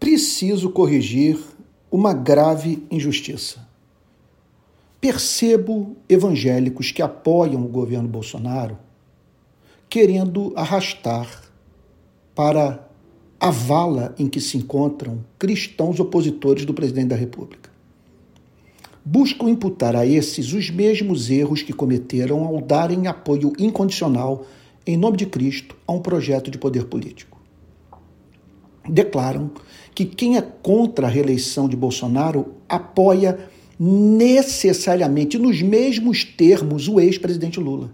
Preciso corrigir uma grave injustiça. Percebo evangélicos que apoiam o governo Bolsonaro querendo arrastar para a vala em que se encontram cristãos opositores do presidente da República. Buscam imputar a esses os mesmos erros que cometeram ao darem apoio incondicional, em nome de Cristo, a um projeto de poder político declaram que quem é contra a reeleição de Bolsonaro apoia necessariamente, nos mesmos termos, o ex-presidente Lula.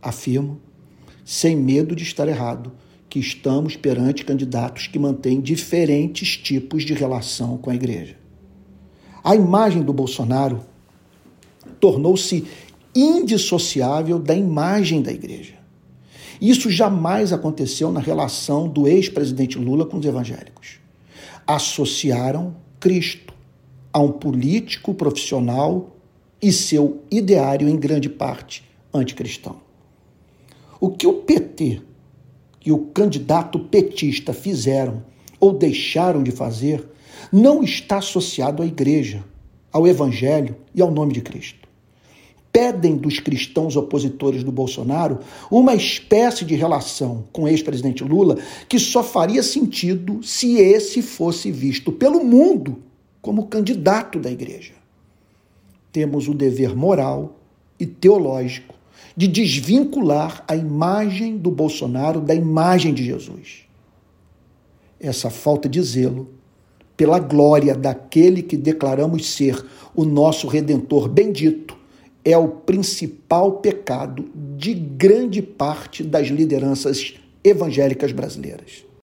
Afirmo, sem medo de estar errado, que estamos perante candidatos que mantêm diferentes tipos de relação com a igreja. A imagem do Bolsonaro tornou-se indissociável da imagem da igreja. Isso jamais aconteceu na relação do ex-presidente Lula com os evangélicos. Associaram Cristo a um político profissional e seu ideário, em grande parte, anticristão. O que o PT e o candidato petista fizeram ou deixaram de fazer não está associado à igreja, ao evangelho e ao nome de Cristo pedem dos cristãos opositores do Bolsonaro uma espécie de relação com o ex-presidente Lula que só faria sentido se esse fosse visto pelo mundo como candidato da igreja. Temos o dever moral e teológico de desvincular a imagem do Bolsonaro da imagem de Jesus. Essa falta de zelo pela glória daquele que declaramos ser o nosso redentor bendito é o principal pecado de grande parte das lideranças evangélicas brasileiras.